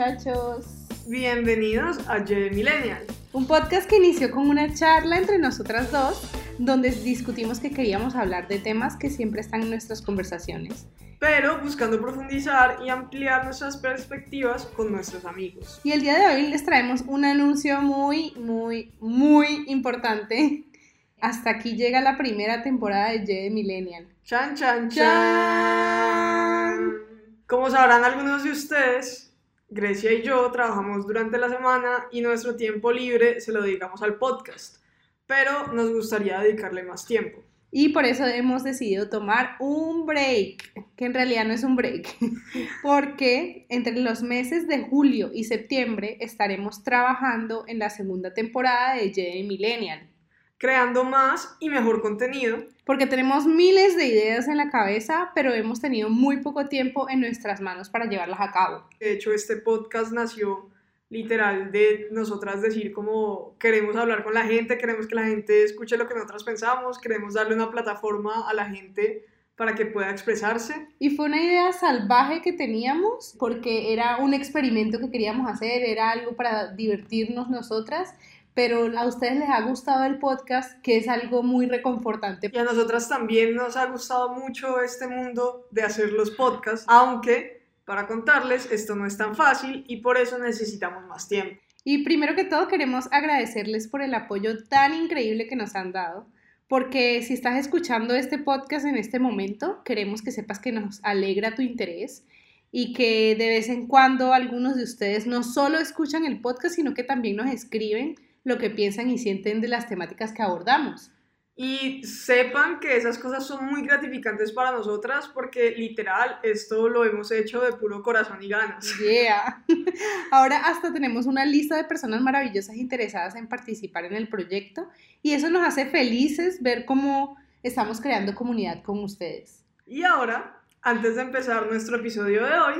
muchachos. Bienvenidos a J Millennial. Un podcast que inició con una charla entre nosotras dos, donde discutimos que queríamos hablar de temas que siempre están en nuestras conversaciones. Pero buscando profundizar y ampliar nuestras perspectivas con nuestros amigos. Y el día de hoy les traemos un anuncio muy, muy, muy importante. Hasta aquí llega la primera temporada de J Millennial. Chan, chan, chan. Como sabrán algunos de ustedes, Grecia y yo trabajamos durante la semana y nuestro tiempo libre se lo dedicamos al podcast, pero nos gustaría dedicarle más tiempo. Y por eso hemos decidido tomar un break, que en realidad no es un break, porque entre los meses de julio y septiembre estaremos trabajando en la segunda temporada de J Millennial creando más y mejor contenido. Porque tenemos miles de ideas en la cabeza, pero hemos tenido muy poco tiempo en nuestras manos para llevarlas a cabo. De hecho, este podcast nació literal de nosotras decir como queremos hablar con la gente, queremos que la gente escuche lo que nosotras pensamos, queremos darle una plataforma a la gente para que pueda expresarse. Y fue una idea salvaje que teníamos porque era un experimento que queríamos hacer, era algo para divertirnos nosotras pero a ustedes les ha gustado el podcast, que es algo muy reconfortante. Y a nosotras también nos ha gustado mucho este mundo de hacer los podcasts, aunque para contarles esto no es tan fácil y por eso necesitamos más tiempo. Y primero que todo queremos agradecerles por el apoyo tan increíble que nos han dado, porque si estás escuchando este podcast en este momento, queremos que sepas que nos alegra tu interés y que de vez en cuando algunos de ustedes no solo escuchan el podcast, sino que también nos escriben lo que piensan y sienten de las temáticas que abordamos. Y sepan que esas cosas son muy gratificantes para nosotras porque literal esto lo hemos hecho de puro corazón y ganas. Yeah. Ahora hasta tenemos una lista de personas maravillosas interesadas en participar en el proyecto y eso nos hace felices ver cómo estamos creando comunidad con ustedes. Y ahora, antes de empezar nuestro episodio de hoy,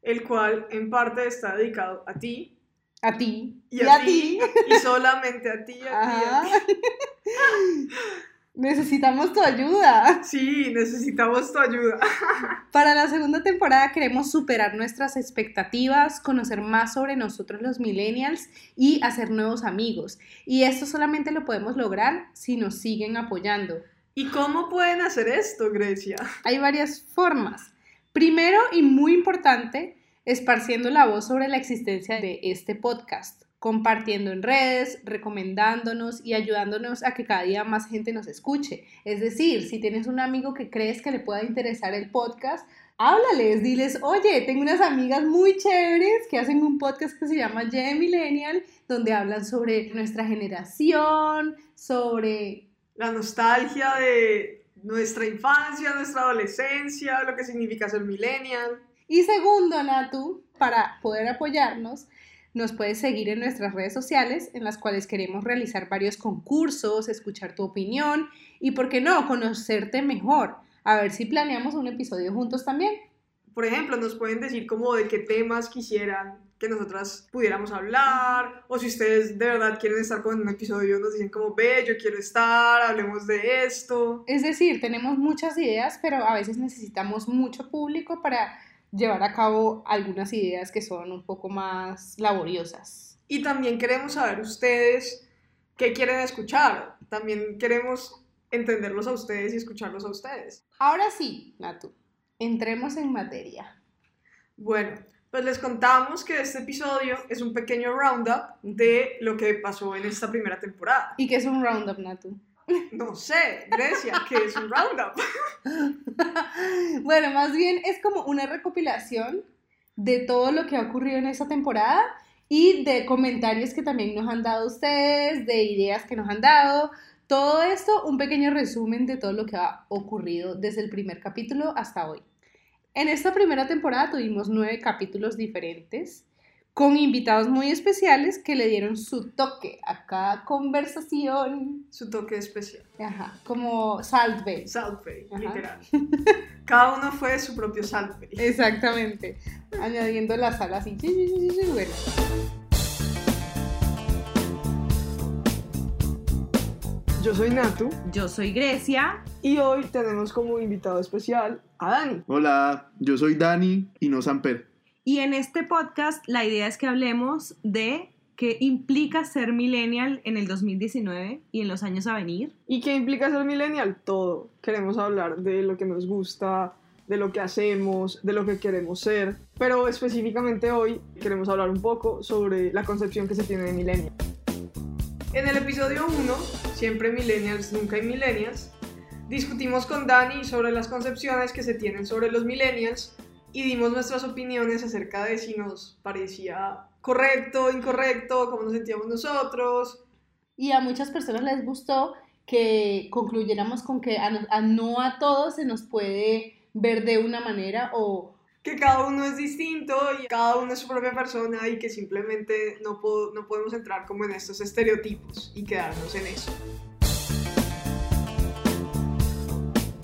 el cual en parte está dedicado a ti, a ti. Y, a, ti. Y solamente a ti, a ti, Necesitamos tu ayuda. Sí, necesitamos tu ayuda. Para la segunda temporada queremos superar nuestras expectativas, conocer más sobre nosotros los millennials y hacer nuevos amigos. Y esto solamente lo podemos lograr si nos siguen apoyando. ¿Y cómo pueden hacer esto, Grecia? Hay varias formas. Primero y muy importante, esparciendo la voz sobre la existencia de este podcast, compartiendo en redes, recomendándonos y ayudándonos a que cada día más gente nos escuche. Es decir, si tienes un amigo que crees que le pueda interesar el podcast, háblales, diles, oye, tengo unas amigas muy chéveres que hacen un podcast que se llama J Millennial, donde hablan sobre nuestra generación, sobre... La nostalgia de nuestra infancia, nuestra adolescencia, lo que significa ser millennial. Y segundo, Natu, para poder apoyarnos, nos puedes seguir en nuestras redes sociales, en las cuales queremos realizar varios concursos, escuchar tu opinión y, ¿por qué no?, conocerte mejor. A ver si planeamos un episodio juntos también. Por ejemplo, nos pueden decir como de qué temas quisieran que nosotras pudiéramos hablar, o si ustedes de verdad quieren estar con un episodio, nos dicen como, ve, yo quiero estar, hablemos de esto. Es decir, tenemos muchas ideas, pero a veces necesitamos mucho público para llevar a cabo algunas ideas que son un poco más laboriosas. Y también queremos saber ustedes qué quieren escuchar. También queremos entenderlos a ustedes y escucharlos a ustedes. Ahora sí, Natu, entremos en materia. Bueno, pues les contamos que este episodio es un pequeño roundup de lo que pasó en esta primera temporada. ¿Y qué es un roundup, Natu? No sé, Grecia, que es un roundup. bueno, más bien es como una recopilación de todo lo que ha ocurrido en esta temporada y de comentarios que también nos han dado ustedes, de ideas que nos han dado. Todo esto, un pequeño resumen de todo lo que ha ocurrido desde el primer capítulo hasta hoy. En esta primera temporada tuvimos nueve capítulos diferentes con invitados muy especiales que le dieron su toque a cada conversación. Su toque especial. Ajá, como Salt Bay. Salt Bay, literal. Cada uno fue su propio Salt Bay. Exactamente. Añadiendo la sal así. Bueno. Yo soy Natu. Yo soy Grecia. Y hoy tenemos como invitado especial a Dani. Hola, yo soy Dani y no Samper. Y en este podcast la idea es que hablemos de qué implica ser millennial en el 2019 y en los años a venir. ¿Y qué implica ser millennial? Todo. Queremos hablar de lo que nos gusta, de lo que hacemos, de lo que queremos ser. Pero específicamente hoy queremos hablar un poco sobre la concepción que se tiene de millennial. En el episodio 1, siempre millennials, nunca hay millennials, discutimos con Dani sobre las concepciones que se tienen sobre los millennials y dimos nuestras opiniones acerca de si nos parecía correcto, incorrecto, cómo nos sentíamos nosotros. Y a muchas personas les gustó que concluyéramos con que a, no a todos se nos puede ver de una manera o que cada uno es distinto y cada uno es su propia persona y que simplemente no, no podemos entrar como en estos estereotipos y quedarnos en eso.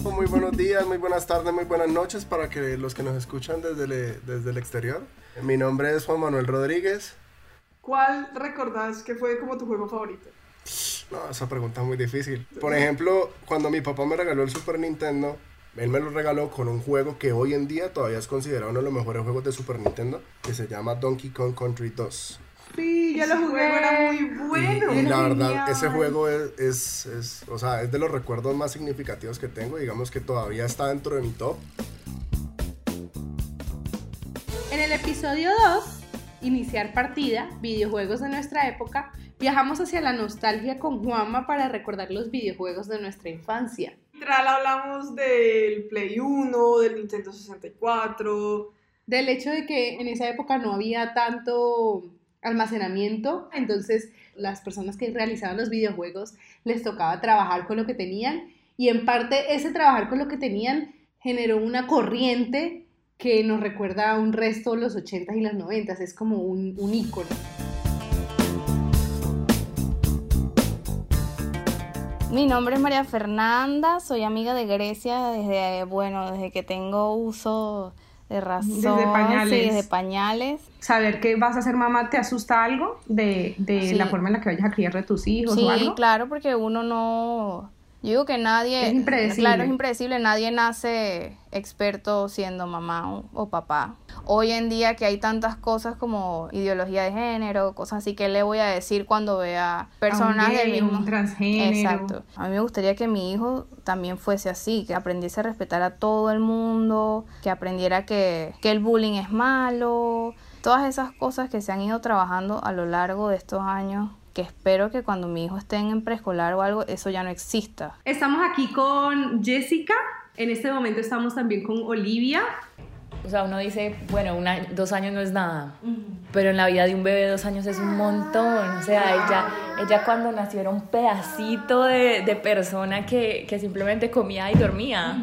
Muy buenos días, muy buenas tardes, muy buenas noches para que los que nos escuchan desde el, desde el exterior. Mi nombre es Juan Manuel Rodríguez. ¿Cuál recordás que fue como tu juego favorito? No, esa pregunta es muy difícil. Por ejemplo, cuando mi papá me regaló el Super Nintendo, él me lo regaló con un juego que hoy en día todavía es considerado uno de los mejores juegos de Super Nintendo, que se llama Donkey Kong Country 2. Sí, ya lo jugué. era muy bueno. Y, la verdad, ese juego es, es, es, o sea, es de los recuerdos más significativos que tengo. Digamos que todavía está dentro de mi top. En el episodio 2, Iniciar partida, videojuegos de nuestra época, viajamos hacia la nostalgia con Juanma para recordar los videojuegos de nuestra infancia. Literal hablamos del Play 1, del Nintendo 64. Del hecho de que en esa época no había tanto almacenamiento, entonces las personas que realizaban los videojuegos les tocaba trabajar con lo que tenían y en parte ese trabajar con lo que tenían generó una corriente que nos recuerda a un resto los 80s y los 90s, es como un, un ícono. Mi nombre es María Fernanda, soy amiga de Grecia desde, bueno, desde que tengo uso de razón. Desde pañales. desde pañales. Saber que vas a ser mamá, ¿te asusta algo de, de la forma en la que vayas a criar a tus hijos sí, o algo? claro, porque uno no yo digo que nadie... Es impredecible. Claro, es impredecible. Nadie nace experto siendo mamá o, papá. Hoy en día que hay tantas cosas como ideología de género, cosas así, que le voy a decir cuando vea personas del mismo... Un transgénero. Exacto. A mí me gustaría que mi hijo también fuese así, que aprendiese a respetar a todo el mundo, que aprendiera que, que el bullying es malo, todas esas cosas que se han ido trabajando a lo largo de estos años que espero que cuando mi hijo esté en preescolar o algo, eso ya no exista. Estamos aquí con Jessica, en este momento estamos también con Olivia. O sea, uno dice, bueno, dos años no es nada, pero en la vida de un bebé dos años es un montón. O sea, ella, ella cuando nació era un pedacito de, de persona que, que, simplemente comía y dormía.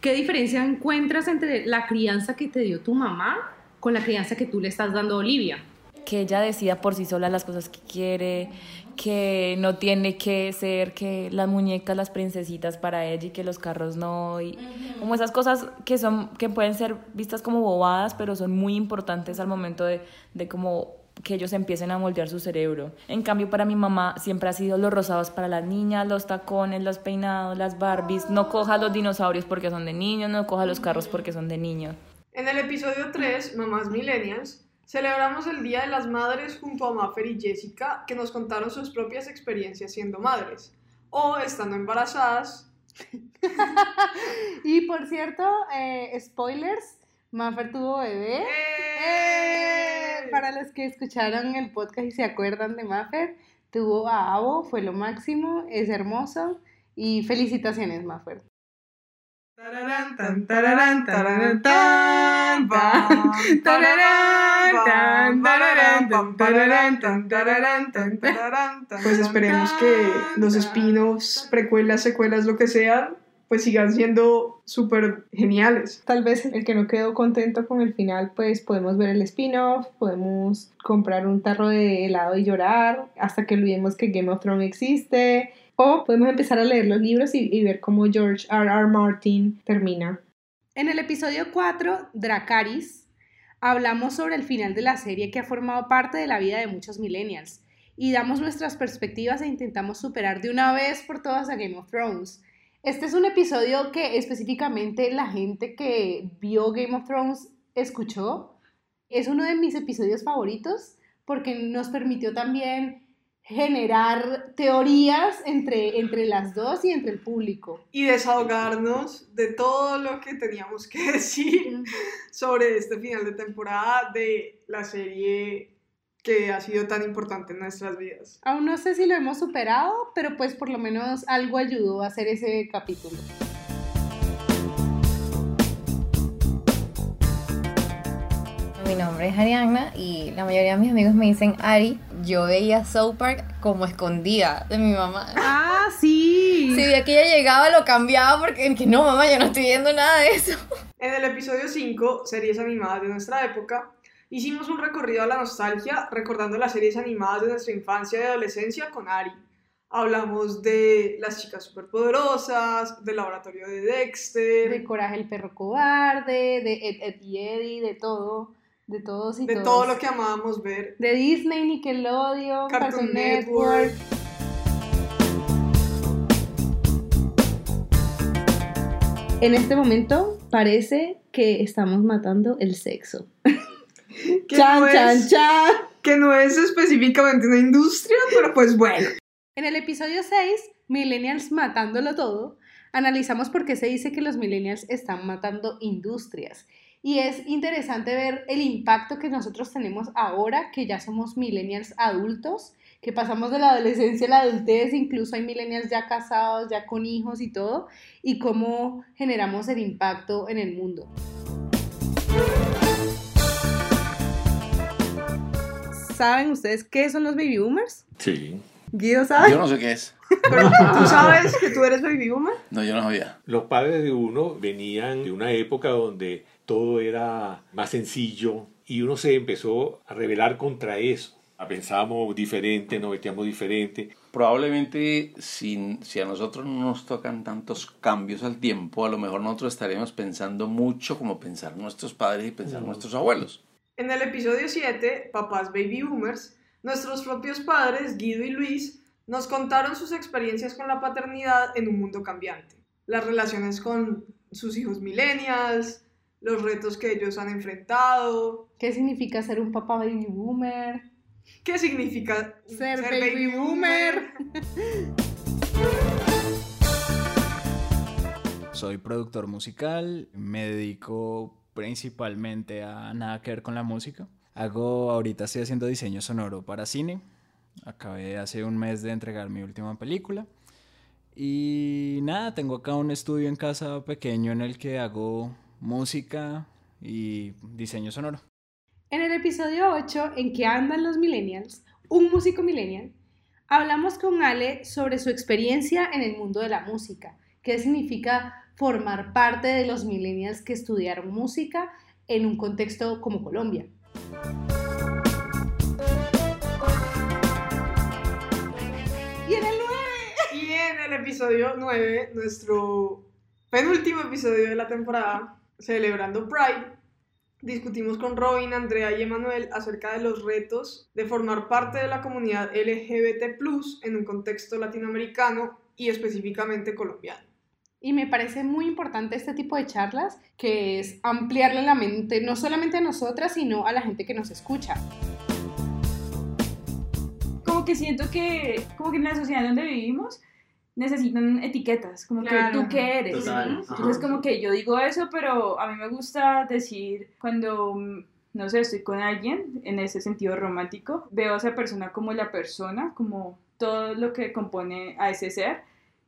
¿Qué diferencia encuentras entre la crianza que te dio tu mamá con la crianza que tú le estás dando a Olivia? Que ella decida por sí sola las cosas que quiere, que no tiene que ser que las muñecas, las princesitas para ella y que los carros no, y como esas cosas que son que pueden ser vistas como bobadas, pero son muy importantes al momento de, de como que ellos empiecen a moldear su cerebro. En cambio, para mi mamá siempre ha sido los rosados para las niñas, los tacones, los peinados, las Barbies. No coja los dinosaurios porque son de niños, no coja los carros porque son de niños. En el episodio 3, Mamás Millennials, Celebramos el Día de las Madres junto a Maffer y Jessica, que nos contaron sus propias experiencias siendo madres o estando embarazadas. y por cierto, eh, spoilers, Maffer tuvo bebé. ¡Eh! ¡Eh! Para los que escucharon el podcast y se acuerdan de Maffer, tuvo a Abo, fue lo máximo, es hermoso y felicitaciones Maffer. Pues esperemos que los spin-offs, precuelas, secuelas, lo que sea, pues sigan siendo súper geniales. Tal vez el que no quedó contento con el final, pues podemos ver el spin-off, podemos comprar un tarro de helado y llorar hasta que olvidemos que Game of Thrones existe o podemos empezar a leer los libros y, ver cómo George R. R. Martin termina. En el episodio 4, Dracaris, hablamos sobre el final de la serie que ha formado parte de la vida de muchos millennials y damos nuestras perspectivas e intentamos superar de una vez por todas a Game of Thrones. Este es un episodio que específicamente la gente que vio Game of Thrones escuchó Es uno de mis episodios favoritos porque nos permitió también generar teorías entre, entre las dos y entre el público. Y desahogarnos de todo lo que teníamos que decir sobre este final de temporada de la serie que ha sido tan importante en nuestras vidas. Aún no sé si lo hemos superado, pero pues por lo menos algo ayudó a hacer ese capítulo. Mi nombre es Arianna y la mayoría de mis amigos me dicen Ari. Yo veía South Park como escondida de mi mamá. Ah, sí. Si veía que ella llegaba, lo cambiaba porque que no, mamá, yo no estoy viendo nada de eso. En el episodio 5, series animadas de nuestra época, hicimos un recorrido a la nostalgia recordando las series animadas de nuestra infancia y adolescencia con Ari. Hablamos de Las chicas superpoderosas, del laboratorio de Dexter, De Coraje el perro cobarde, de Ed, Ed y Eddie, de todo, de todos y de todos. todo lo que amábamos ver. De Disney, Nickelodeon, Cartoon Cartoon, Network. Network. En este momento parece que estamos matando el sexo. Chan, no chan, chan. Que no es específicamente una industria, pero pues bueno. En el episodio 6, Millennials matándolo todo, analizamos por qué se dice que los millennials están matando industrias. Y es interesante ver el impacto que nosotros tenemos ahora que ya somos millennials adultos, que pasamos de la adolescencia a la adultez, incluso hay millennials ya casados, ya con hijos y todo, y cómo generamos el impacto en el mundo. ¿Saben ustedes qué son los baby boomers? Sí. Guido sabe. Yo no sé qué es. Pero tú sabes que tú eres baby boomer. No, yo no sabía. Los padres de uno venían de una época donde todo era más sencillo y uno se empezó a rebelar contra eso. Pensábamos diferente, nos vestíamos diferente. Probablemente si, si a nosotros no nos tocan tantos cambios al tiempo, a lo mejor nosotros estaremos pensando mucho como pensar nuestros padres y pensar nuestros abuelos. En el episodio 7, Papás Baby Boomers, nuestros propios padres, Guido y Luis, nos contaron sus experiencias con la paternidad en un mundo cambiante. Las relaciones con sus hijos millennials, los retos que ellos han enfrentado, ¿Qué significa ser un papá baby boomer? qué significa Ser baby boomer. Soy productor musical, me dedico principalmente a nada que ver con la música. Hago, ahorita estoy haciendo diseño sonoro para cine. Acabé hace un mes de entregar mi última película. Y nada, tengo acá un estudio en casa pequeño en el que hago música y diseño sonoro. En el episodio 8, en que andan los millennials, un músico millennial, hablamos con Ale sobre su experiencia en el mundo de la música, qué significa formar parte de los millennials que estudiaron música en un contexto como Colombia. Y en el 9, Y en el episodio 9, nuestro penúltimo episodio de la temporada, celebrando Pride, discutimos con Robin, Andrea y Emanuel acerca de los retos de formar parte de la comunidad LGBT en un contexto latinoamericano y específicamente colombiano. Y me parece muy importante este tipo de charlas, que es ampliarle la mente no solamente a nosotras, sino a la gente que nos escucha. como que siento que, como que en la sociedad donde vivimos necesitan etiquetas, como Claro. que tú qué eres. Total, ¿sí? ajá. Entonces como que yo digo eso, pero a mí me gusta decir cuando, no sé, estoy con alguien en ese sentido romántico, veo a esa persona como la persona, como todo lo que compone a ese ser.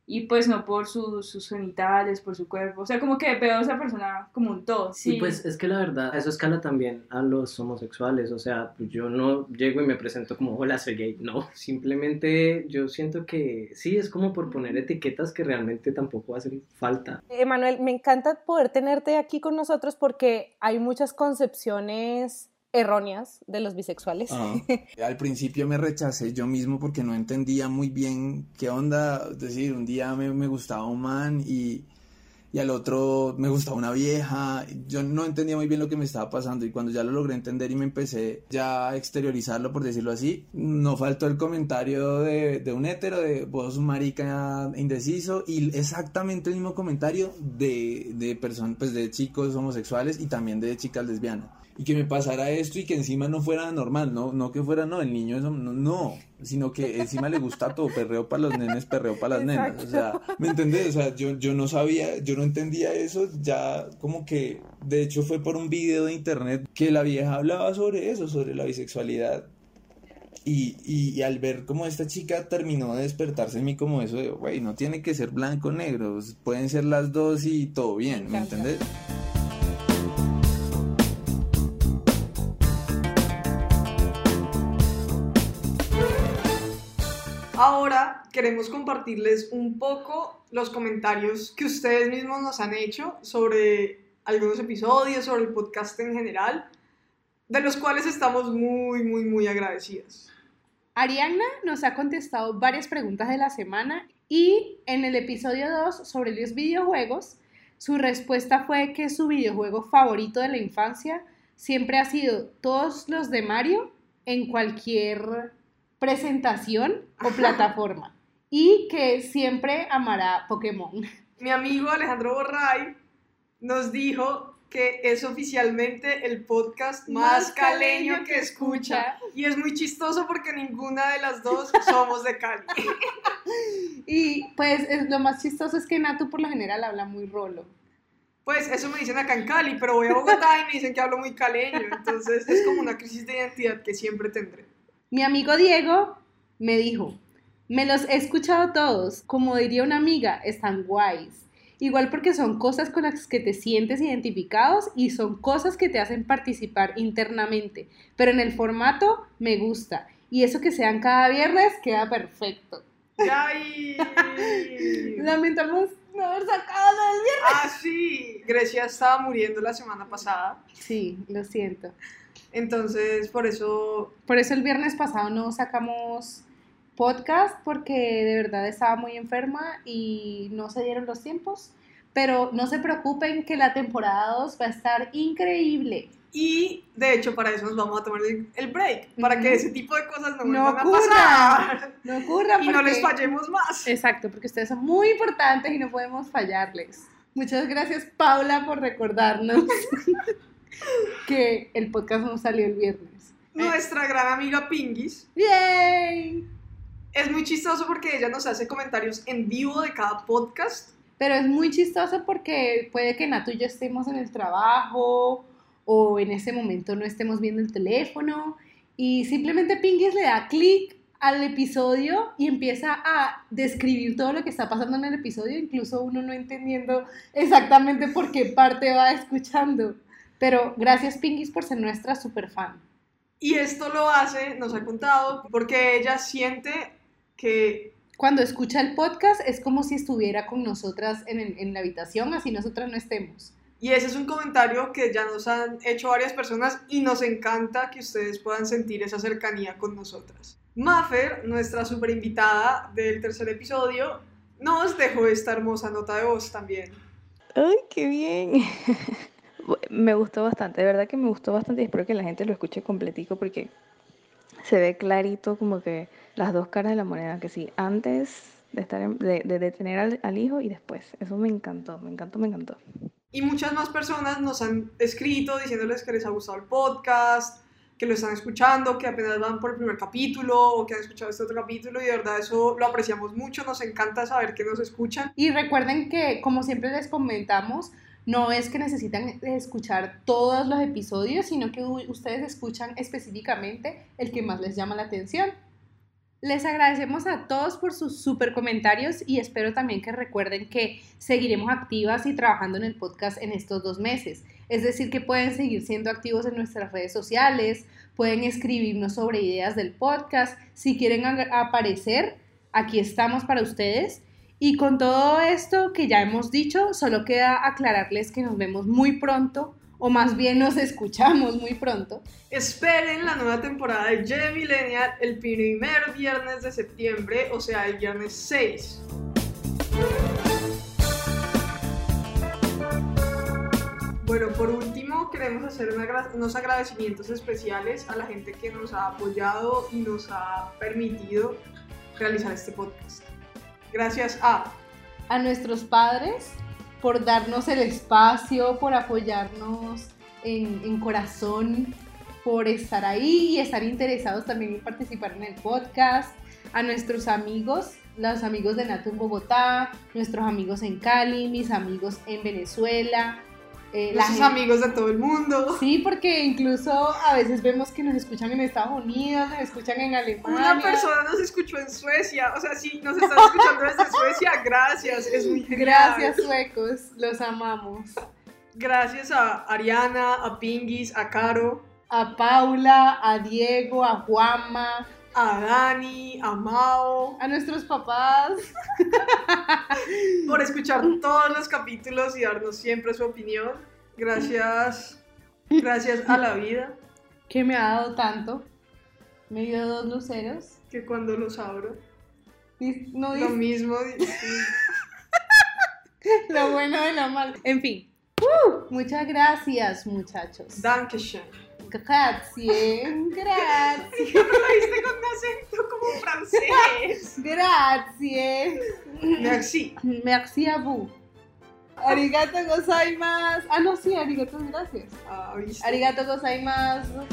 Y pues no por sus, sus genitales, por su cuerpo. O sea, como que veo a esa persona como un todo. Y pues es que la verdad, eso escala también a los homosexuales, o sea, pues yo no llego y me presento como, hola, soy gay, no, simplemente yo siento que sí, es como por poner etiquetas que realmente tampoco hacen falta. Emanuel, me encanta poder tenerte aquí con nosotros porque hay muchas concepciones erróneas de los bisexuales. Ah, al principio me rechacé yo mismo porque no entendía muy bien qué onda. Es decir, un día me, me gustaba un man y, y al otro me gustaba una vieja. Yo no entendía muy bien lo que me estaba pasando y cuando ya lo logré entender y me empecé ya a exteriorizarlo, por decirlo así, no faltó el comentario de, de un hétero, de vos un marica indeciso y exactamente el mismo comentario de, de pues de chicos homosexuales y también de chicas lesbianas y que me pasara esto y que encima no fuera normal, no, no que fuera, no, el niño eso, no, no, sino que encima le gusta todo, perreo para los nenes, perreo para las nenas, o sea, ¿me entendés? O sea, yo, yo no sabía, yo no entendía eso, ya como que, de hecho fue por un video de internet que la vieja hablaba sobre eso, sobre la bisexualidad, y, y, y, al ver como esta chica terminó de despertarse en mí como eso de, güey, no tiene que ser blanco o negro, pueden ser las dos y todo bien, ¿me entendés? Ahora queremos compartirles un poco los comentarios que ustedes mismos nos han hecho sobre algunos episodios, sobre el podcast en general, de los cuales estamos muy, muy, muy agradecidos. Ariana nos ha contestado varias preguntas de la semana y en el episodio 2 sobre los videojuegos, su respuesta fue que su videojuego favorito de la infancia siempre ha sido todos los de Mario en cualquier presentación o plataforma y que siempre amará Pokémon. Mi amigo Alejandro Borray nos dijo que es oficialmente el podcast más, caleño que escucha. Y es muy chistoso porque ninguna de las dos somos de Cali. y pues es, lo más chistoso es que Natu por lo general habla muy rolo. Pues eso me dicen acá en Cali, pero voy a Bogotá y me dicen que hablo muy caleño. Entonces es como una crisis de identidad que siempre tendré. Mi amigo Diego me dijo, me los he escuchado todos, como diría una amiga, están guays. Igual porque son cosas con las que te sientes identificados y son cosas que te hacen participar internamente. Pero en el formato me gusta. Y eso que sean cada viernes queda perfecto. ¡Ay! Lamentamos no haber sacado del viernes. Ah, sí. Grecia estaba muriendo la semana pasada. Sí, lo siento. Entonces, por eso... Por eso el viernes pasado no sacamos podcast porque de verdad estaba muy enferma y no se dieron los tiempos. Pero no se preocupen que la temporada 2 va a estar increíble. Y de hecho para eso nos vamos a tomar el break, para que ese tipo de cosas no, no van ocurra, a pasar. No ocurra. Y no les fallemos más. Exacto, porque ustedes son muy importantes y no podemos fallarles. Muchas gracias Paula por recordarnos que el podcast no salió el viernes. Nuestra gran amiga Pingis. ¡Yay! Es muy chistoso porque ella nos hace comentarios en vivo de cada podcast. Pero es muy chistoso porque puede que Natu y yo estemos en el trabajo o en ese momento no estemos viendo el teléfono y simplemente Pingis le da clic al episodio y empieza a describir todo lo que está pasando en el episodio, incluso uno no entendiendo exactamente por qué parte va escuchando. Pero gracias Pingis por ser nuestra super fan. Y esto lo hace, nos ha contado, porque ella siente que... Cuando escucha el podcast es como si estuviera con nosotras en, en la habitación, así nosotras no estemos. Y ese es un comentario que ya nos han hecho varias personas y nos encanta que ustedes puedan sentir esa cercanía con nosotras. Maffer, nuestra super invitada del tercer episodio, nos dejó esta hermosa nota de voz también. ¡Ay, qué bien! me gustó bastante, de verdad que me gustó bastante y espero que la gente lo escuche completico porque se ve clarito como que las dos caras de la moneda, que sí, antes de, estar en- de, de, de tener al, al hijo y después. Eso me encantó, me encantó, me encantó. Y muchas más personas nos han escrito diciéndoles que les ha gustado el podcast, que lo están escuchando, que apenas van por el primer capítulo o que han escuchado este otro capítulo y de verdad eso lo apreciamos mucho, nos encanta saber que nos escuchan. Y recuerden que, como siempre les comentamos, no es que necesitan escuchar todos los episodios, sino que ustedes escuchan específicamente el que más les llama la atención. Les agradecemos a todos por sus super comentarios y espero también que recuerden que seguiremos activas y trabajando en el podcast en estos dos meses. Es decir, que pueden seguir siendo activos en nuestras redes sociales, pueden escribirnos sobre ideas del podcast. Si quieren aparecer, aquí estamos para ustedes. Y con todo esto que ya hemos dicho, solo queda aclararles que nos vemos muy pronto, o más bien nos escuchamos muy pronto. Esperen la nueva temporada de J Millennial el primer viernes de septiembre, o sea, el viernes 6. Bueno, por último, queremos hacer unos agradecimientos especiales a la gente que nos ha apoyado y nos ha permitido realizar este podcast. Gracias a a nuestros padres por darnos el espacio, por apoyarnos en, en corazón, por estar ahí y estar interesados también en participar en el podcast, a nuestros amigos, los amigos de Nato en Bogotá, nuestros amigos en Cali, mis amigos en Venezuela. Eh, la nuestros gente- amigos de todo el mundo. Sí, porque incluso a veces vemos que nos escuchan en Estados Unidos, nos escuchan en Alemania. Una persona nos escuchó en Suecia, o sea, si nos están escuchando desde Suecia, gracias, es muy genial. Gracias, suecos, los amamos. Gracias a Ariana, a Pingis, a Caro, A Paula, a Diego, a Juanma, a Dani, a Mao, a nuestros papás. por escuchar todos los capítulos y darnos siempre su opinión. Gracias, gracias a la vida, que me ha dado tanto. Me dio dos luceros. que cuando los abro, No lo mismo. lo bueno de lo malo. En fin. ¡Uh! muchas gracias, muchachos. Dankeschön. Gracias. Gracias. Lo viste con un acento como francés. Gracias. Merci. Merci a vous. Arigato gozaimasu. Ah, no, sí, arigato, gracias. Ah, ¿viste? Arigato gozaimasu.